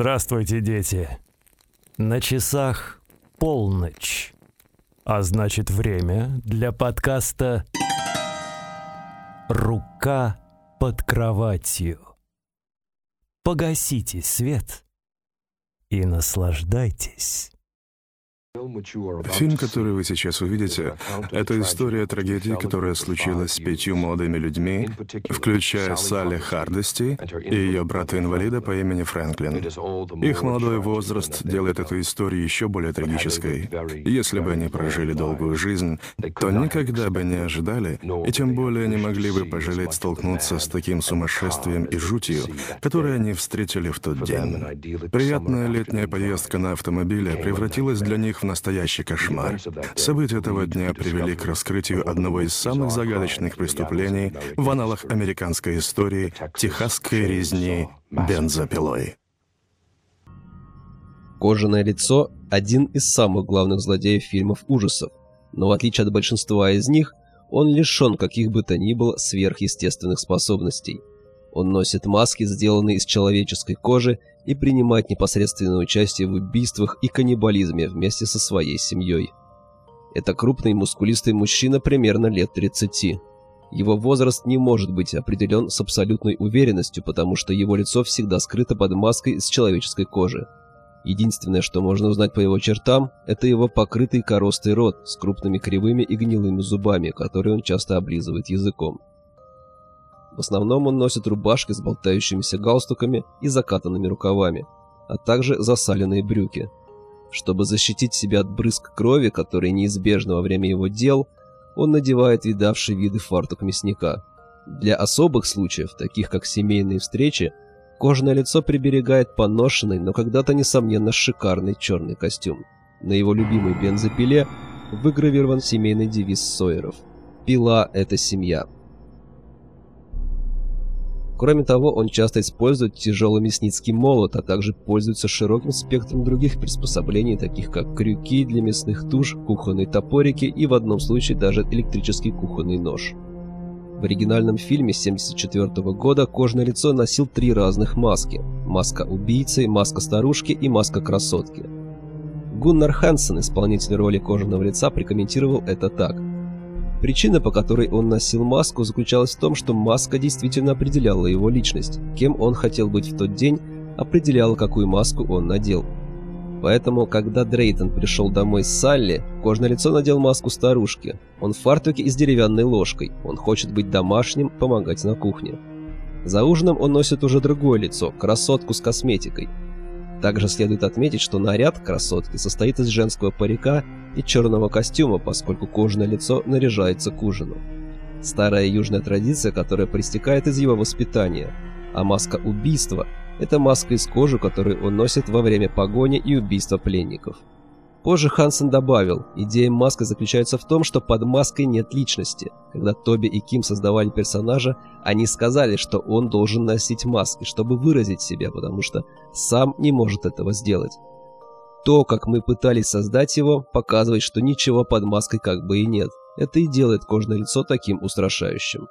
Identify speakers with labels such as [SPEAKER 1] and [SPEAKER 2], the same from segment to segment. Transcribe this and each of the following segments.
[SPEAKER 1] Здравствуйте, дети. На часах полночь. А значит, время для подкаста «Рука под кроватью». Погасите свет и наслаждайтесь.
[SPEAKER 2] Фильм, который вы сейчас увидите, это история трагедии, которая случилась с пятью молодыми людьми, включая Салли Хардести и ее брата-инвалида по имени Фрэнклин. Их молодой возраст делает эту историю еще более трагической. Если бы они прожили долгую жизнь, то никогда бы не ожидали, и тем более не могли бы пожалеть столкнуться с таким сумасшествием и жутью, которые они встретили в тот день. Приятная летняя поездка на автомобиле превратилась для них в настоящий кошмар. События этого дня привели к раскрытию одного из самых загадочных преступлений в аналах американской истории — техасской резни бензопилой.
[SPEAKER 3] Кожаное лицо – один из самых главных злодеев фильмов ужасов, но в отличие от большинства из них, он лишен каких бы то ни было сверхъестественных способностей. Он носит маски, сделанные из человеческой кожи, и принимать непосредственное участие в убийствах и каннибализме вместе со своей семьей. Это крупный мускулистый мужчина примерно лет 30. Его возраст не может быть определен с абсолютной уверенностью, потому что его лицо всегда скрыто под маской из человеческой кожи. Единственное, что можно узнать по его чертам, это его покрытый коростой рот с крупными кривыми и гнилыми зубами, которые он часто облизывает языком. В основном он носит рубашки с болтающимися галстуками и закатанными рукавами, а также засаленные брюки. Чтобы защитить себя от брызг крови, которые неизбежны во время его дел, он надевает видавшие виды фартук мясника. Для особых случаев, таких как семейные встречи, кожаное лицо приберегает поношенный, но когда-то несомненно шикарный черный костюм. На его любимой бензопиле выгравирован семейный девиз Сойеров «Пила – это семья». Кроме того, он часто использует тяжелый мясницкий молот, а также пользуется широким спектром других приспособлений, таких как крюки для мясных туш, кухонные топорики и в одном случае даже электрический кухонный нож. В оригинальном фильме 1974 года кожное лицо носил три разных маски. Маска убийцы, маска старушки и маска красотки. Гуннар Хансен, исполнитель роли кожаного лица, прокомментировал это так – Причина, по которой он носил маску, заключалась в том, что маска действительно определяла его личность. Кем он хотел быть в тот день, определяла, какую маску он надел. Поэтому, когда Дрейтон пришел домой с Салли, кожное лицо надел маску старушки. Он в фартуке и с деревянной ложкой. Он хочет быть домашним, помогать на кухне. За ужином он носит уже другое лицо, красотку с косметикой. Также следует отметить, что наряд красотки состоит из женского парика и черного костюма, поскольку кожаное лицо наряжается к ужину. Старая южная традиция, которая проистекает из его воспитания. А маска убийства – это маска из кожи, которую он носит во время погони и убийства пленников. Позже Хансен добавил, идея маски заключается в том, что под маской нет личности. Когда Тоби и Ким создавали персонажа, они сказали, что он должен носить маски, чтобы выразить себя, потому что сам не может этого сделать. То, как мы пытались создать его, показывает, что ничего под маской как бы и нет. Это и делает кожное лицо таким устрашающим.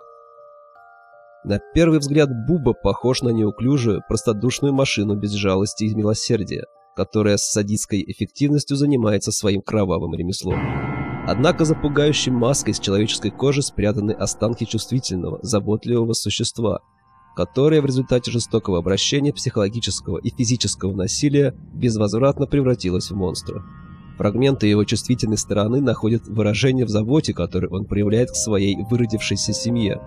[SPEAKER 3] На первый взгляд Буба похож на неуклюжую, простодушную машину без жалости и милосердия которая с садистской эффективностью занимается своим кровавым ремеслом. Однако за пугающей маской с человеческой кожи спрятаны останки чувствительного, заботливого существа, которое в результате жестокого обращения, психологического и физического насилия безвозвратно превратилось в монстра. Фрагменты его чувствительной стороны находят выражение в заботе, которое он проявляет к своей выродившейся семье,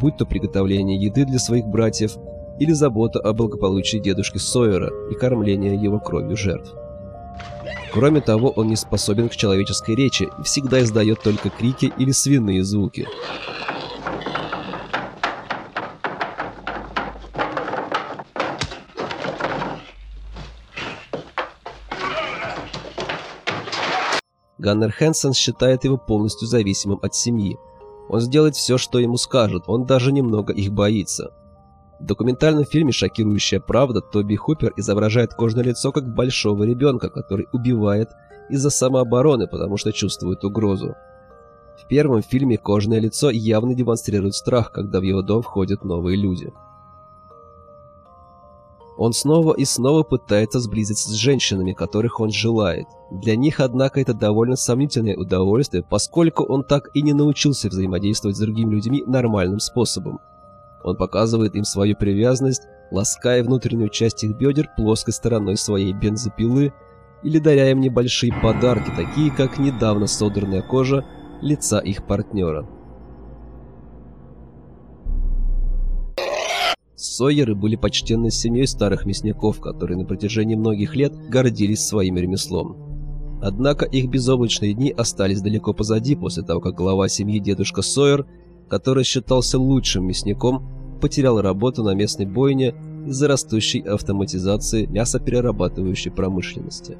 [SPEAKER 3] будь то приготовление еды для своих братьев, или забота о благополучии дедушки Сойера и кормление его кровью жертв. Кроме того, он не способен к человеческой речи и всегда издает только крики или свиные звуки. Ганнер Хэнсон считает его полностью зависимым от семьи. Он сделает все, что ему скажут, он даже немного их боится. В документальном фильме «Шокирующая правда» Тоби Хупер изображает кожное лицо как большого ребенка, который убивает из-за самообороны, потому что чувствует угрозу. В первом фильме кожное лицо явно демонстрирует страх, когда в его дом входят новые люди. Он снова и снова пытается сблизиться с женщинами, которых он желает. Для них, однако, это довольно сомнительное удовольствие, поскольку он так и не научился взаимодействовать с другими людьми нормальным способом. Он показывает им свою привязанность, лаская внутреннюю часть их бедер плоской стороной своей бензопилы или даря им небольшие подарки, такие как недавно содранная кожа лица их партнера. Сойеры были почтенной семьей старых мясников, которые на протяжении многих лет гордились своим ремеслом. Однако их безоблачные дни остались далеко позади после того, как глава семьи дедушка Сойер, который считался лучшим мясником, потерял работу на местной бойне из-за растущей автоматизации мясоперерабатывающей промышленности.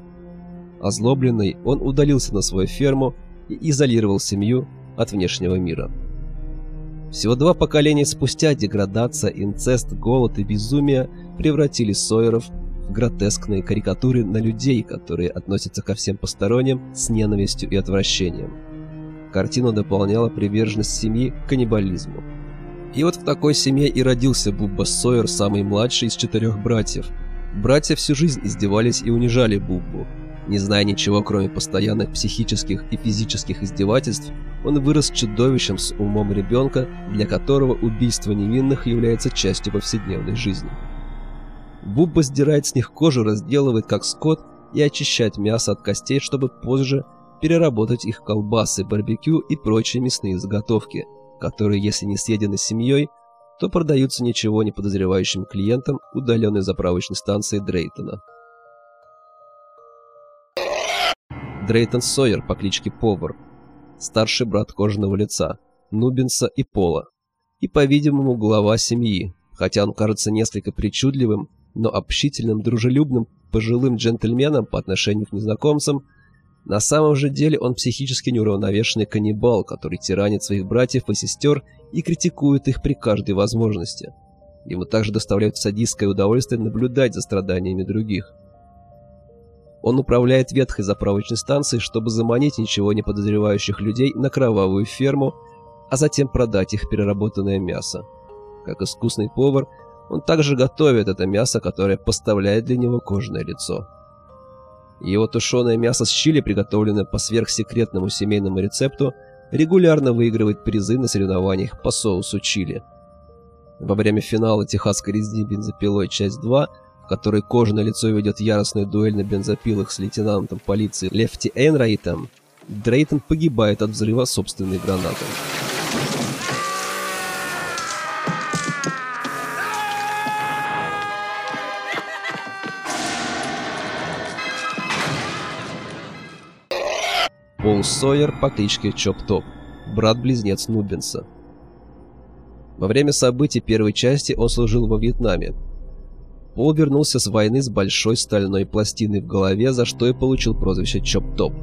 [SPEAKER 3] Озлобленный, он удалился на свою ферму и изолировал семью от внешнего мира. Всего два поколения спустя деградация, инцест, голод и безумие превратили Сойеров в гротескные карикатуры на людей, которые относятся ко всем посторонним с ненавистью и отвращением. Картину дополняла приверженность семьи к каннибализму. И вот в такой семье и родился Бубба Сойер, самый младший из четырех братьев. Братья всю жизнь издевались и унижали Буббу, не зная ничего, кроме постоянных психических и физических издевательств, он вырос чудовищем с умом ребенка, для которого убийство невинных является частью повседневной жизни. Бубба сдирает с них кожу, разделывает как скот и очищает мясо от костей, чтобы позже переработать их колбасы, барбекю и прочие мясные заготовки, которые, если не съедены семьей, то продаются ничего не подозревающим клиентам удаленной заправочной станции Дрейтона. Дрейтон Сойер по кличке Повар, старший брат кожаного лица, Нубинса и Пола, и, по-видимому, глава семьи, хотя он кажется несколько причудливым, но общительным, дружелюбным, пожилым джентльменом по отношению к незнакомцам, на самом же деле он психически неуравновешенный каннибал, который тиранит своих братьев и сестер и критикует их при каждой возможности. Ему также доставляет садистское удовольствие наблюдать за страданиями других. Он управляет ветхой заправочной станцией, чтобы заманить ничего не подозревающих людей на кровавую ферму, а затем продать их переработанное мясо. Как искусный повар, он также готовит это мясо, которое поставляет для него кожное лицо. Его тушеное мясо с чили, приготовленное по сверхсекретному семейному рецепту, регулярно выигрывает призы на соревнованиях по соусу чили. Во время финала «Техасской резни бензопилой. Часть 2» которой кожаное лицо ведет яростную дуэль на бензопилах с лейтенантом полиции Лефти Эйнрайтом, Дрейтон погибает от взрыва собственной гранаты. Пол Сойер по кличке Чоп Топ, брат-близнец Нубинса. Во время событий первой части он служил во Вьетнаме, Пол вернулся с войны с большой стальной пластиной в голове, за что и получил прозвище Чоп-Топ.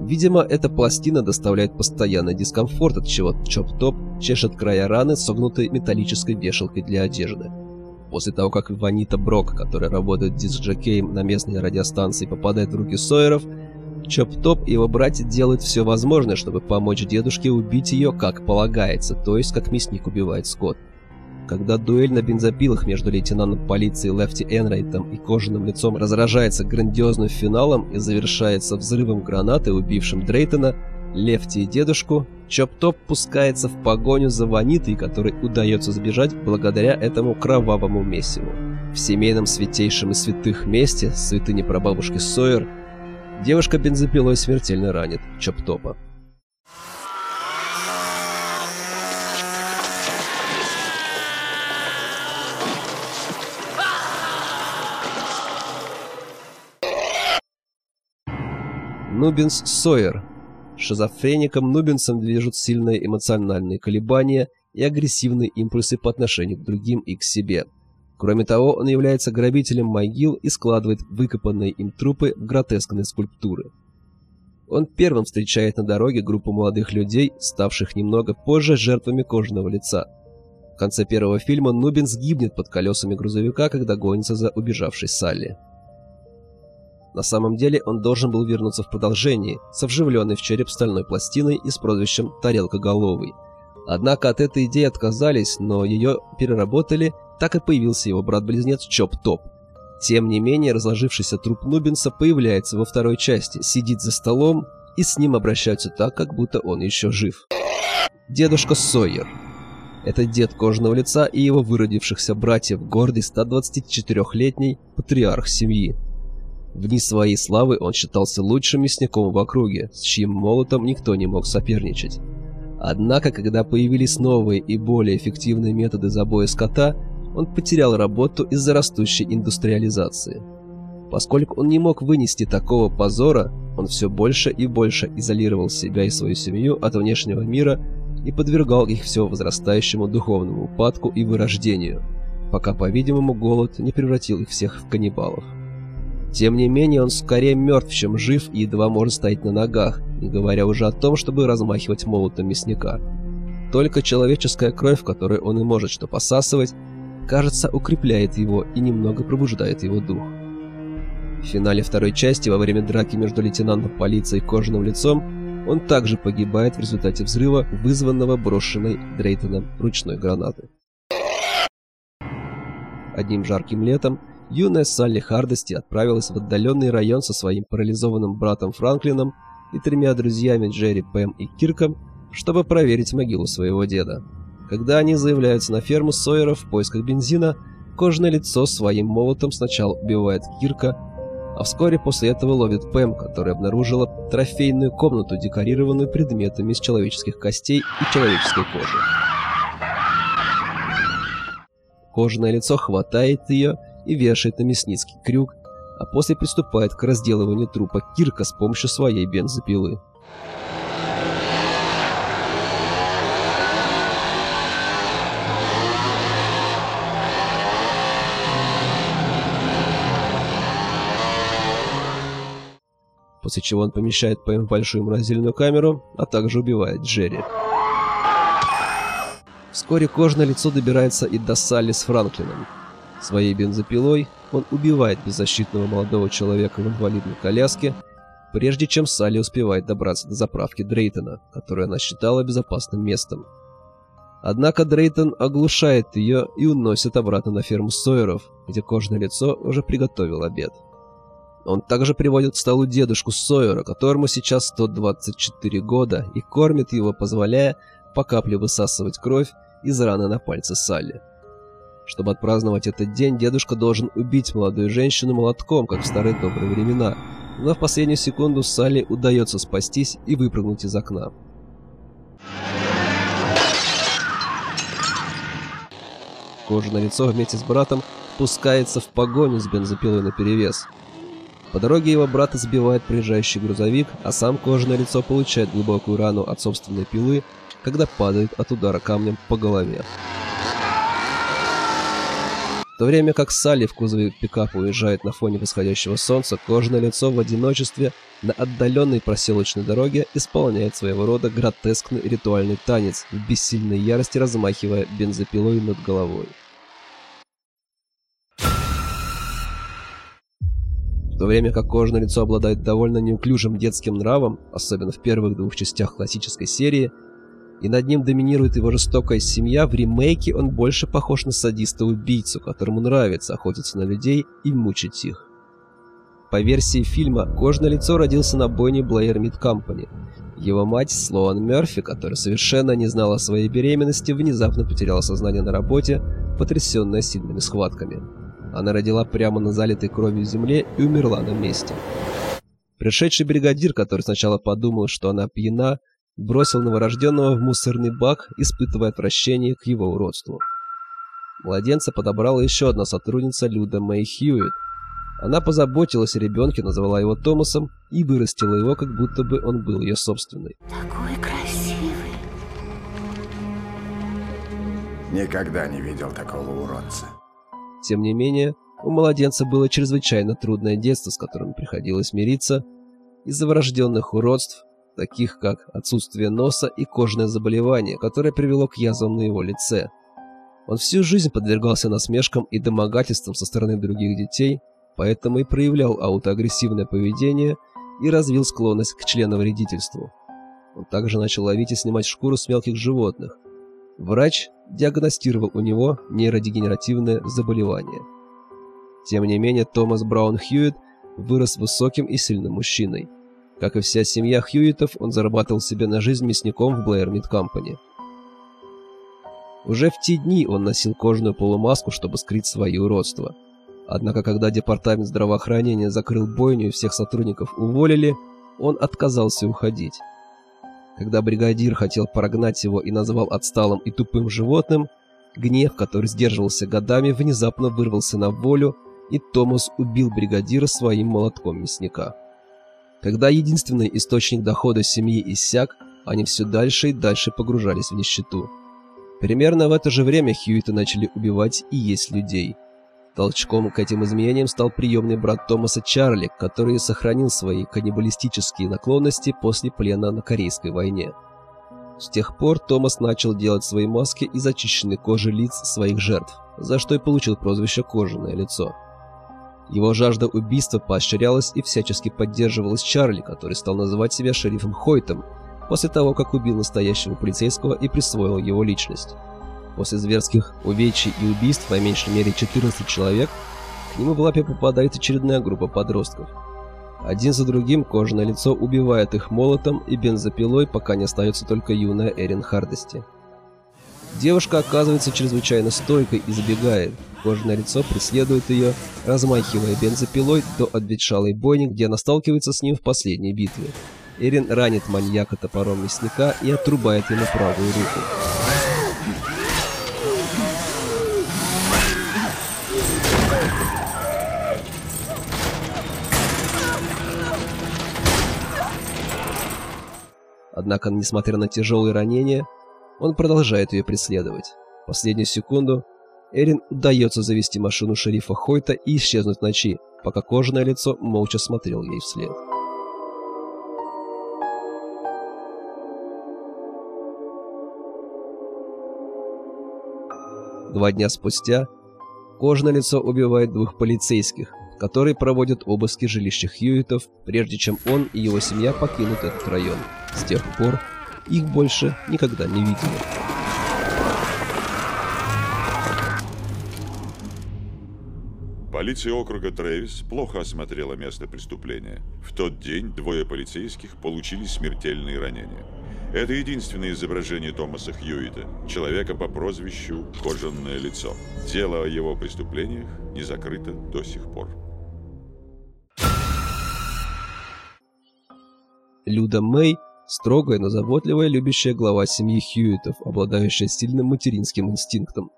[SPEAKER 3] Видимо, эта пластина доставляет постоянный дискомфорт, от чего Чоп-Топ чешет края раны согнутой металлической вешалкой для одежды. После того, как Ванита Брок, которая работает диск-джокеем на местной радиостанции, попадает в руки Сойеров, Чоп-Топ и его братья делают все возможное, чтобы помочь дедушке убить ее как полагается, то есть как мясник убивает скот. Когда дуэль на бензопилах между лейтенантом полиции Лефти Энрайтом и кожаным лицом разражается грандиозным финалом и завершается взрывом гранаты, убившим Дрейтона, Лефти и дедушку, Чоп-Топ пускается в погоню за Ванитой, которой удается сбежать благодаря этому кровавому месиву. В семейном святейшем и святых месте, святыне прабабушки Сойер, девушка бензопилой смертельно ранит Чоп-Топа. Нубинс Сойер. Шизофреником Нубинсом движут сильные эмоциональные колебания и агрессивные импульсы по отношению к другим и к себе. Кроме того, он является грабителем могил и складывает выкопанные им трупы в гротескные скульптуры. Он первым встречает на дороге группу молодых людей, ставших немного позже жертвами кожаного лица. В конце первого фильма Нубинс гибнет под колесами грузовика, когда гонится за убежавшей Салли. На самом деле он должен был вернуться в продолжении, с вживленной в череп стальной пластиной и с прозвищем «тарелкоголовый». Однако от этой идеи отказались, но ее переработали, так и появился его брат-близнец Чоп-Топ. Тем не менее, разложившийся труп Нубинса появляется во второй части, сидит за столом, и с ним обращаются так, как будто он еще жив. Дедушка Сойер. Это дед кожаного лица и его выродившихся братьев, гордый 124-летний патриарх семьи. В дни своей славы он считался лучшим мясником в округе, с чьим молотом никто не мог соперничать. Однако, когда появились новые и более эффективные методы забоя скота, он потерял работу из-за растущей индустриализации. Поскольку он не мог вынести такого позора, он все больше и больше изолировал себя и свою семью от внешнего мира и подвергал их все возрастающему духовному упадку и вырождению, пока, по-видимому, голод не превратил их всех в каннибалов. Тем не менее, он скорее мертв, чем жив и едва может стоять на ногах, не говоря уже о том, чтобы размахивать молотом мясника. Только человеческая кровь, которую он и может что посасывать, кажется, укрепляет его и немного пробуждает его дух. В финале второй части, во время драки между лейтенантом полиции и кожаным лицом, он также погибает в результате взрыва, вызванного брошенной Дрейтоном ручной гранатой. Одним жарким летом юная Салли Хардости отправилась в отдаленный район со своим парализованным братом Франклином и тремя друзьями Джерри, Пэм и Кирком, чтобы проверить могилу своего деда. Когда они заявляются на ферму Сойера в поисках бензина, кожное лицо своим молотом сначала убивает Кирка, а вскоре после этого ловит Пэм, которая обнаружила трофейную комнату, декорированную предметами из человеческих костей и человеческой кожи. Кожаное лицо хватает ее и вешает на мясницкий крюк, а после приступает к разделыванию трупа Кирка с помощью своей бензопилы. После чего он помещает Пэм в большую морозильную камеру, а также убивает Джерри. Вскоре кожное лицо добирается и до Салли с Франклином. Своей бензопилой он убивает беззащитного молодого человека в инвалидной коляске, прежде чем Салли успевает добраться до заправки Дрейтона, которую она считала безопасным местом. Однако Дрейтон оглушает ее и уносит обратно на ферму Сойеров, где кожное лицо уже приготовил обед. Он также приводит к столу дедушку Сойера, которому сейчас 124 года, и кормит его, позволяя по капле высасывать кровь из раны на пальце Салли. Чтобы отпраздновать этот день, дедушка должен убить молодую женщину молотком, как в старые добрые времена. Но в последнюю секунду Салли удается спастись и выпрыгнуть из окна. Кожаное лицо вместе с братом пускается в погоню с бензопилой наперевес. По дороге его брата сбивает проезжающий грузовик, а сам кожаное лицо получает глубокую рану от собственной пилы, когда падает от удара камнем по голове то время как Салли в кузове пикапа уезжает на фоне восходящего солнца, кожаное лицо в одиночестве на отдаленной проселочной дороге исполняет своего рода гротескный ритуальный танец, в бессильной ярости размахивая бензопилой над головой. То время как кожаное лицо обладает довольно неуклюжим детским нравом, особенно в первых двух частях классической серии, и над ним доминирует его жестокая семья, в ремейке он больше похож на садиста-убийцу, которому нравится охотиться на людей и мучить их. По версии фильма, кожное лицо родился на бойне Блэйр Мид Компани. Его мать, Слоан Мерфи, которая совершенно не знала о своей беременности, внезапно потеряла сознание на работе, потрясенная сильными схватками. Она родила прямо на залитой кровью земле и умерла на месте. Пришедший бригадир, который сначала подумал, что она пьяна, бросил новорожденного в мусорный бак, испытывая отвращение к его уродству. Младенца подобрала еще одна сотрудница Люда Мэй Хьюитт. Она позаботилась о ребенке, назвала его Томасом и вырастила его, как будто бы он был ее собственный.
[SPEAKER 4] Такой красивый.
[SPEAKER 5] Никогда не видел такого уродца.
[SPEAKER 3] Тем не менее, у младенца было чрезвычайно трудное детство, с которым приходилось мириться, из-за врожденных уродств, таких как отсутствие носа и кожное заболевание, которое привело к язвам на его лице. Он всю жизнь подвергался насмешкам и домогательствам со стороны других детей, поэтому и проявлял аутоагрессивное поведение и развил склонность к членовредительству. Он также начал ловить и снимать шкуру с мелких животных. Врач диагностировал у него нейродегенеративное заболевание. Тем не менее, Томас Браун Хьюитт вырос высоким и сильным мужчиной. Как и вся семья Хьюитов, он зарабатывал себе на жизнь мясником в Meat Company. Уже в те дни он носил кожаную полумаску, чтобы скрыть свои уродства. Однако, когда департамент здравоохранения закрыл бойню и всех сотрудников уволили, он отказался уходить. Когда бригадир хотел прогнать его и назвал отсталым и тупым животным, гнев, который сдерживался годами, внезапно вырвался на волю, и Томас убил бригадира своим молотком мясника. Когда единственный источник дохода семьи иссяк, они все дальше и дальше погружались в нищету. Примерно в это же время Хьюиты начали убивать и есть людей. Толчком к этим изменениям стал приемный брат Томаса Чарли, который сохранил свои каннибалистические наклонности после плена на Корейской войне. С тех пор Томас начал делать свои маски из очищенной кожи лиц своих жертв, за что и получил прозвище «кожаное лицо». Его жажда убийства поощрялась и всячески поддерживалась Чарли, который стал называть себя шерифом Хойтом – после того, как убил настоящего полицейского и присвоил его личность. После зверских увечий и убийств по меньшей мере 14 человек к нему в лапе попадает очередная группа подростков. Один за другим кожаное лицо убивает их молотом и бензопилой, пока не остается только юная Эрин Хардости. Девушка оказывается чрезвычайно стойкой и забегает. Кожаное лицо преследует ее, размахивая бензопилой до обветшалой бойни, где она сталкивается с ним в последней битве. Эрин ранит маньяка топором мясника и отрубает ему правую руку. Однако, несмотря на тяжелые ранения, он продолжает ее преследовать. В последнюю секунду Эрин удается завести машину шерифа Хойта и исчезнуть в ночи, пока кожаное лицо молча смотрел ей вслед. Два дня спустя кожное лицо убивает двух полицейских, которые проводят обыски жилища Хьюитов, прежде чем он и его семья покинут этот район. С тех пор их больше никогда не видели.
[SPEAKER 6] Полиция округа Трэвис плохо осмотрела место преступления. В тот день двое полицейских получили смертельные ранения. Это единственное изображение Томаса Хьюита, человека по прозвищу «Кожаное лицо». Дело о его преступлениях не закрыто до сих пор.
[SPEAKER 3] Люда Мэй – строгая, но заботливая, любящая глава семьи Хьюитов, обладающая сильным материнским инстинктом.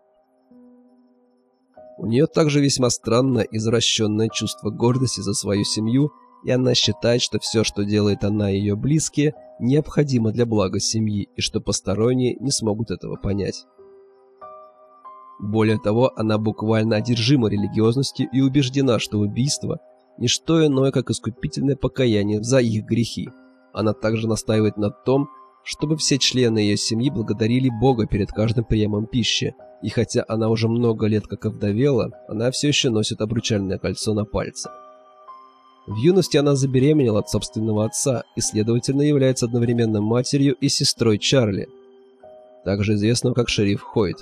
[SPEAKER 3] У нее также весьма странное извращенное чувство гордости за свою семью, и она считает, что все, что делает она и ее близкие – необходимо для блага семьи и что посторонние не смогут этого понять. Более того, она буквально одержима религиозностью и убеждена, что убийство – не что иное, как искупительное покаяние за их грехи. Она также настаивает на том, чтобы все члены ее семьи благодарили Бога перед каждым приемом пищи, и хотя она уже много лет как овдовела, она все еще носит обручальное кольцо на пальце. В юности она забеременела от собственного отца и, следовательно, является одновременно матерью и сестрой Чарли, также известного как шериф Хойт.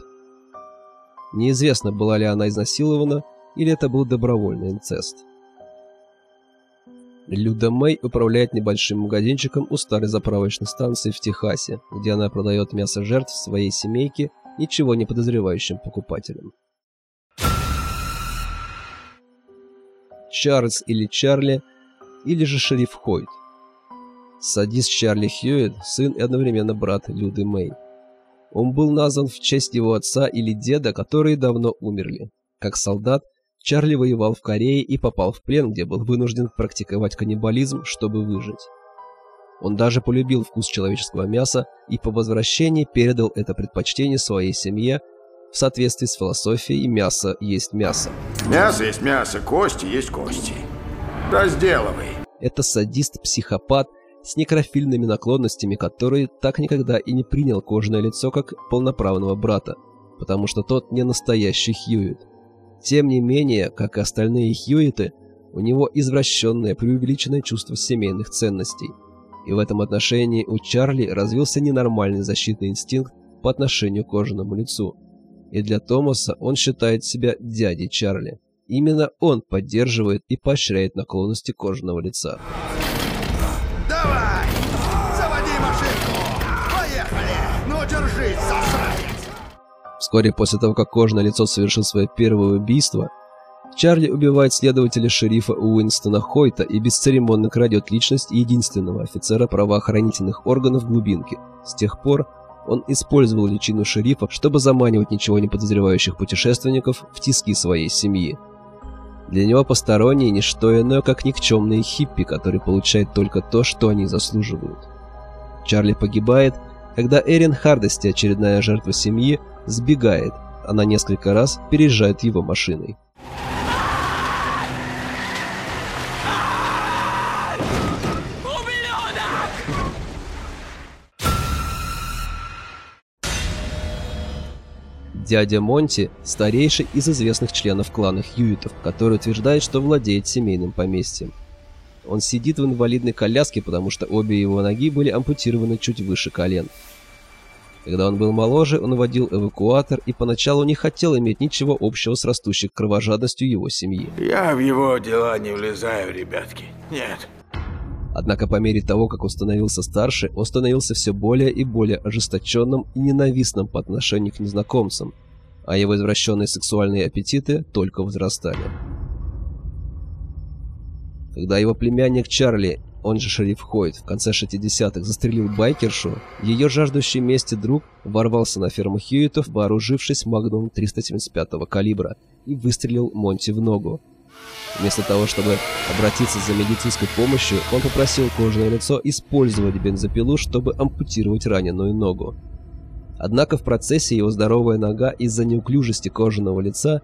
[SPEAKER 3] Неизвестно, была ли она изнасилована или это был добровольный инцест. Люда Мэй управляет небольшим магазинчиком у старой заправочной станции в Техасе, где она продает мясо жертв своей семейке ничего не подозревающим покупателям. Чарльз или Чарли, или же шериф Хойт. Садист Чарли Хьюитт, сын и одновременно брат Люды Мэй. Он был назван в честь его отца или деда, которые давно умерли. Как солдат, Чарли воевал в Корее и попал в плен, где был вынужден практиковать каннибализм, чтобы выжить. Он даже полюбил вкус человеческого мяса и по возвращении передал это предпочтение своей семье, в соответствии с философией мясо есть мясо.
[SPEAKER 5] Мясо есть мясо, кости есть кости. Разделывай.
[SPEAKER 3] Это садист-психопат с некрофильными наклонностями, который так никогда и не принял кожаное лицо как полноправного брата, потому что тот не настоящий Хьюит. Тем не менее, как и остальные Хьюиты, у него извращенное, преувеличенное чувство семейных ценностей. И в этом отношении у Чарли развился ненормальный защитный инстинкт, по отношению к кожаному лицу. И для Томаса он считает себя дядей Чарли. Именно он поддерживает и поощряет наклонности кожаного лица. Вскоре после того, как кожаное лицо совершил свое первое убийство, Чарли убивает следователя шерифа Уинстона Хойта и бесцеремонно крадет личность единственного офицера правоохранительных органов глубинки. С тех пор он использовал личину шерифа, чтобы заманивать ничего не подозревающих путешественников в тиски своей семьи. Для него посторонние не что иное, как никчемные хиппи, которые получают только то, что они заслуживают. Чарли погибает, когда Эрин Хардости, очередная жертва семьи, сбегает. Она несколько раз переезжает его машиной. Дядя Монти – старейший из известных членов клана Хьюитов, который утверждает, что владеет семейным поместьем. Он сидит в инвалидной коляске, потому что обе его ноги были ампутированы чуть выше колен. Когда он был моложе, он водил эвакуатор и поначалу не хотел иметь ничего общего с растущей кровожадностью его семьи.
[SPEAKER 5] Я в его дела не влезаю, ребятки. Нет.
[SPEAKER 3] Однако по мере того, как он становился старше, он становился все более и более ожесточенным и ненавистным по отношению к незнакомцам, а его извращенные сексуальные аппетиты только возрастали. Когда его племянник Чарли, он же шериф Хойт, в конце 60-х застрелил байкершу, ее жаждущий мести друг ворвался на ферму Хьюитов, вооружившись магнум 375-го калибра, и выстрелил Монти в ногу, Вместо того, чтобы обратиться за медицинской помощью, он попросил кожаное лицо использовать бензопилу, чтобы ампутировать раненую ногу. Однако в процессе его здоровая нога из-за неуклюжести кожаного лица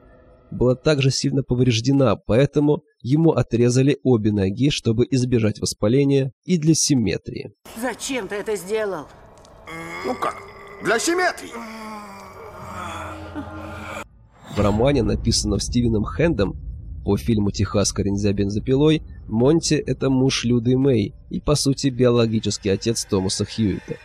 [SPEAKER 3] была также сильно повреждена, поэтому ему отрезали обе ноги, чтобы избежать воспаления и для симметрии.
[SPEAKER 4] Зачем ты это сделал?
[SPEAKER 5] Ну как? Для симметрии.
[SPEAKER 3] В романе, написанном Стивеном Хэндом, по фильму «Техасская нельзя бензопилой», Монти – это муж Люды Мэй и, по сути, биологический отец Томаса Хьюита.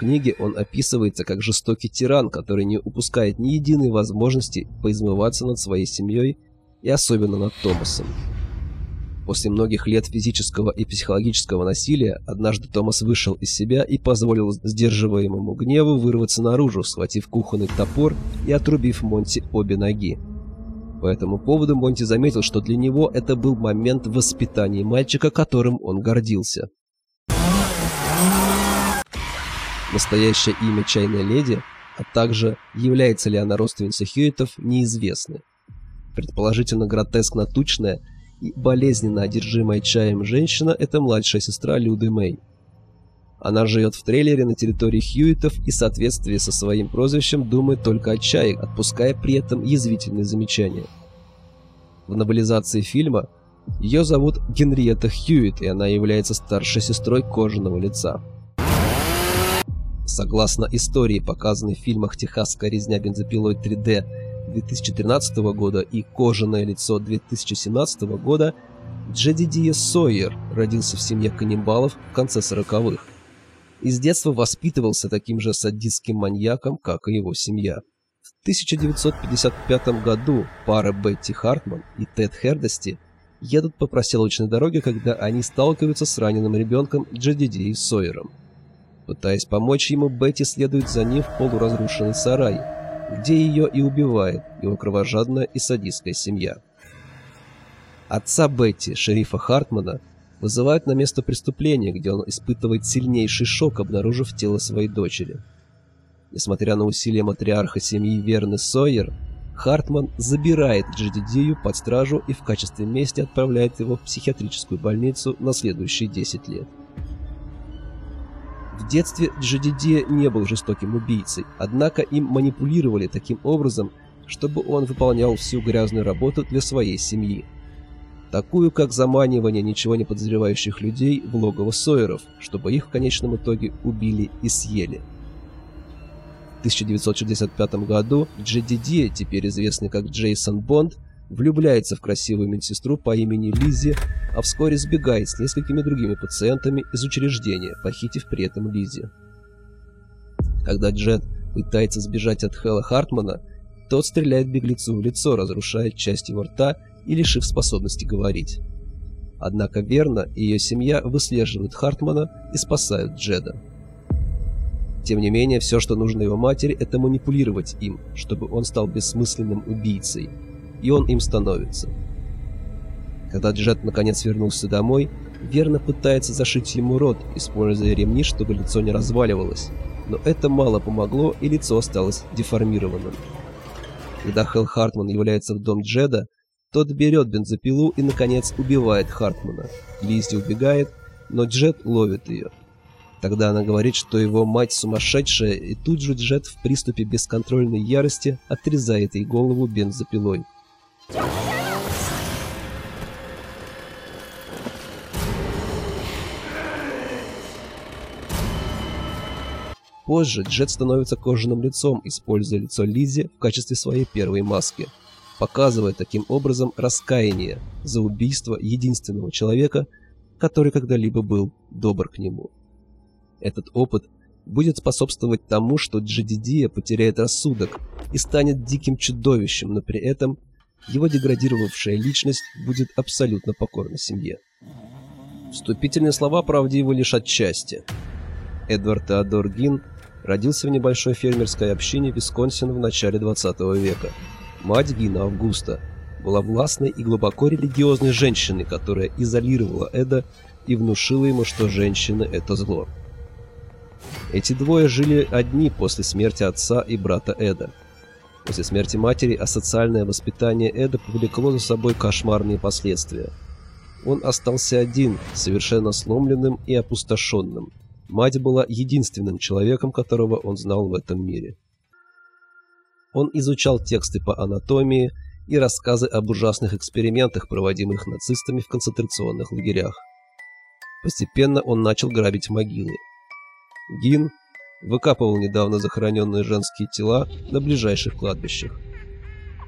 [SPEAKER 3] Книге он описывается как жестокий тиран, который не упускает ни единой возможности поизмываться над своей семьей и особенно над Томасом. После многих лет физического и психологического насилия однажды Томас вышел из себя и позволил сдерживаемому гневу вырваться наружу, схватив кухонный топор и отрубив Монти обе ноги. По этому поводу Монти заметил, что для него это был момент воспитания мальчика, которым он гордился. Настоящее имя чайной леди, а также является ли она родственницей Хьюитов, неизвестны. Предположительно гротескно тучная и болезненно одержимая чаем женщина – это младшая сестра Люды Мэй. Она живет в трейлере на территории Хьюитов и в соответствии со своим прозвищем думает только о чае, отпуская при этом язвительные замечания. В новелизации фильма ее зовут Генриетта Хьюит, и она является старшей сестрой кожаного лица. Согласно истории, показанной в фильмах «Техасская резня бензопилой 3D» 2013 года и «Кожаное лицо» 2017 года, Джедидия Сойер родился в семье каннибалов в конце 40-х и с детства воспитывался таким же садистским маньяком, как и его семья. В 1955 году пара Бетти Хартман и Тед Хердости едут по проселочной дороге, когда они сталкиваются с раненым ребенком Джедидией Сойером. Пытаясь помочь ему, Бетти следует за ним в полуразрушенный сарай, где ее и убивает его кровожадная и садистская семья. Отца Бетти, шерифа Хартмана, вызывают на место преступления, где он испытывает сильнейший шок, обнаружив тело своей дочери. Несмотря на усилия матриарха семьи Верны Сойер, Хартман забирает Джедидию под стражу и в качестве мести отправляет его в психиатрическую больницу на следующие 10 лет. В детстве Джедидия не был жестоким убийцей, однако им манипулировали таким образом, чтобы он выполнял всю грязную работу для своей семьи такую как заманивание ничего не подозревающих людей в логово Сойеров, чтобы их в конечном итоге убили и съели. В 1965 году Джеди теперь известный как Джейсон Бонд, влюбляется в красивую медсестру по имени Лизи, а вскоре сбегает с несколькими другими пациентами из учреждения, похитив при этом Лизи. Когда Джет пытается сбежать от Хэлла Хартмана, тот стреляет беглецу в лицо, разрушая часть его рта и лишив способности говорить. Однако Верна и ее семья выслеживают Хартмана и спасают Джеда. Тем не менее, все, что нужно его матери, это манипулировать им, чтобы он стал бессмысленным убийцей. И он им становится. Когда Джед наконец вернулся домой, Верна пытается зашить ему рот, используя ремни, чтобы лицо не разваливалось. Но это мало помогло, и лицо осталось деформированным. Когда Хелл Хартман является в дом Джеда, тот берет бензопилу и, наконец, убивает Хартмана. Лиззи убегает, но Джед ловит ее. Тогда она говорит, что его мать сумасшедшая, и тут же Джет в приступе бесконтрольной ярости отрезает ей голову бензопилой. Позже Джет становится кожаным лицом, используя лицо Лизи в качестве своей первой маски, показывая таким образом раскаяние за убийство единственного человека, который когда-либо был добр к нему. Этот опыт будет способствовать тому, что Джедидия потеряет рассудок и станет диким чудовищем, но при этом его деградировавшая личность будет абсолютно покорна семье. Вступительные слова правдивы лишь отчасти. Эдвард Теодор Гин родился в небольшой фермерской общине Висконсин в начале 20 века. Мать Гина Августа была властной и глубоко религиозной женщиной, которая изолировала Эда и внушила ему, что женщины – это зло. Эти двое жили одни после смерти отца и брата Эда. После смерти матери асоциальное воспитание Эда повлекло за собой кошмарные последствия. Он остался один, совершенно сломленным и опустошенным. Мать была единственным человеком, которого он знал в этом мире. Он изучал тексты по анатомии и рассказы об ужасных экспериментах, проводимых нацистами в концентрационных лагерях. Постепенно он начал грабить могилы. Гин выкапывал недавно захороненные женские тела на ближайших кладбищах.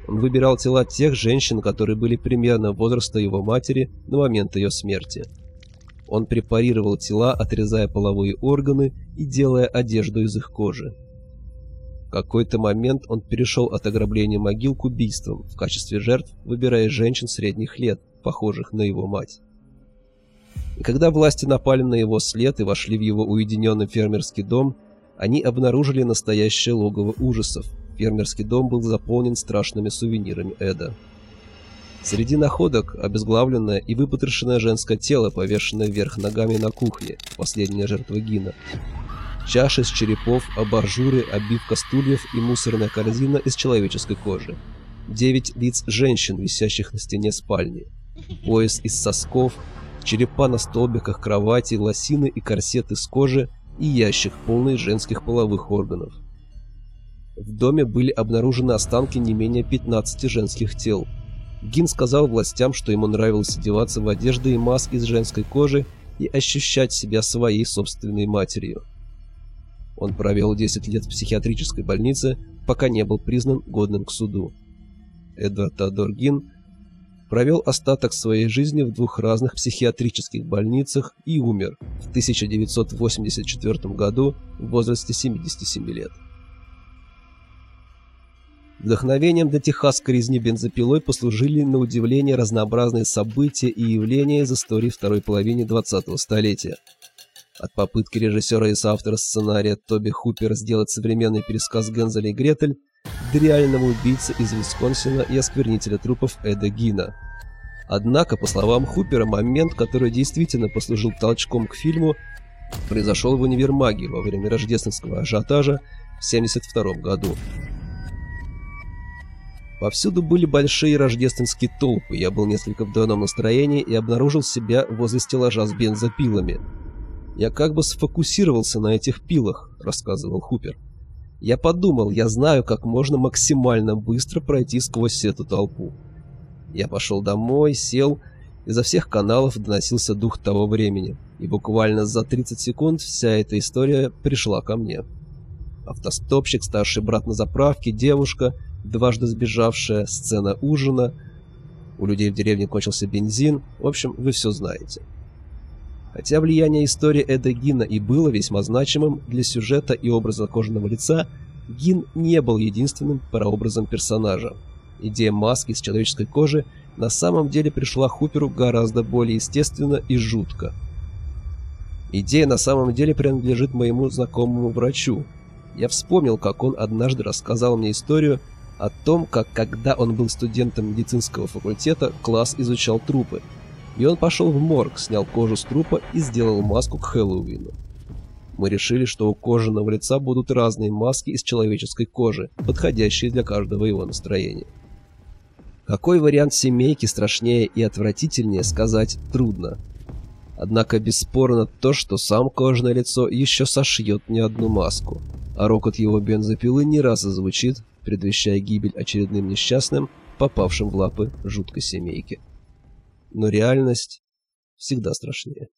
[SPEAKER 3] Он выбирал тела тех женщин, которые были примерно возраста его матери на момент ее смерти – он препарировал тела, отрезая половые органы и делая одежду из их кожи. В какой-то момент он перешел от ограбления могил к убийствам, в качестве жертв выбирая женщин средних лет, похожих на его мать. И когда власти напали на его след и вошли в его уединенный фермерский дом, они обнаружили настоящее логово ужасов. Фермерский дом был заполнен страшными сувенирами Эда. Среди находок обезглавленное и выпотрошенное женское тело, повешенное вверх ногами на кухне, последняя жертва Гина. Чаши с черепов, абажуры, обивка стульев и мусорная корзина из человеческой кожи. Девять лиц женщин, висящих на стене спальни. Пояс из сосков, черепа на столбиках кровати, лосины и корсет из кожи и ящик, полный женских половых органов. В доме были обнаружены останки не менее 15 женских тел – Гин сказал властям, что ему нравилось одеваться в одежды и маски из женской кожи и ощущать себя своей собственной матерью. Он провел 10 лет в психиатрической больнице, пока не был признан годным к суду. Эдвард Теодор Гин провел остаток своей жизни в двух разных психиатрических больницах и умер в 1984 году в возрасте 77 лет. Вдохновением для техасской резни бензопилой послужили на удивление разнообразные события и явления из истории второй половины 20-го столетия. От попытки режиссера и соавтора сценария Тоби Хупера сделать современный пересказ Гензеля и Гретель реального убийцы из Висконсина и осквернителя трупов Эда Гина. Однако, по словам Хупера, момент, который действительно послужил толчком к фильму, произошел в универмаге во время рождественского ажиотажа в 1972 году. Повсюду были большие рождественские толпы, я был несколько в дурном настроении и обнаружил себя возле стеллажа с бензопилами. «Я как бы сфокусировался на этих пилах», — рассказывал Хупер. «Я подумал, я знаю, как можно максимально быстро пройти сквозь эту толпу». Я пошел домой, сел, изо всех каналов доносился дух того времени, и буквально за 30 секунд вся эта история пришла ко мне. Автостопщик, старший брат на заправке, девушка — дважды сбежавшая, сцена ужина, у людей в деревне кончился бензин, в общем, вы все знаете. Хотя влияние истории Эда Гина и было весьма значимым для сюжета и образа кожаного лица, Гин не был единственным прообразом персонажа. Идея маски из человеческой кожи на самом деле пришла Хуперу гораздо более естественно и жутко. Идея на самом деле принадлежит моему знакомому врачу. Я вспомнил, как он однажды рассказал мне историю о том, как когда он был студентом медицинского факультета, класс изучал трупы. И он пошел в морг, снял кожу с трупа и сделал маску к Хэллоуину. Мы решили, что у кожаного лица будут разные маски из человеческой кожи, подходящие для каждого его настроения. Какой вариант семейки страшнее и отвратительнее сказать трудно. Однако бесспорно то, что сам кожаное лицо еще сошьет не одну маску, а рокот его бензопилы не раз зазвучит, предвещая гибель очередным несчастным, попавшим в лапы жуткой семейки. Но реальность всегда страшнее.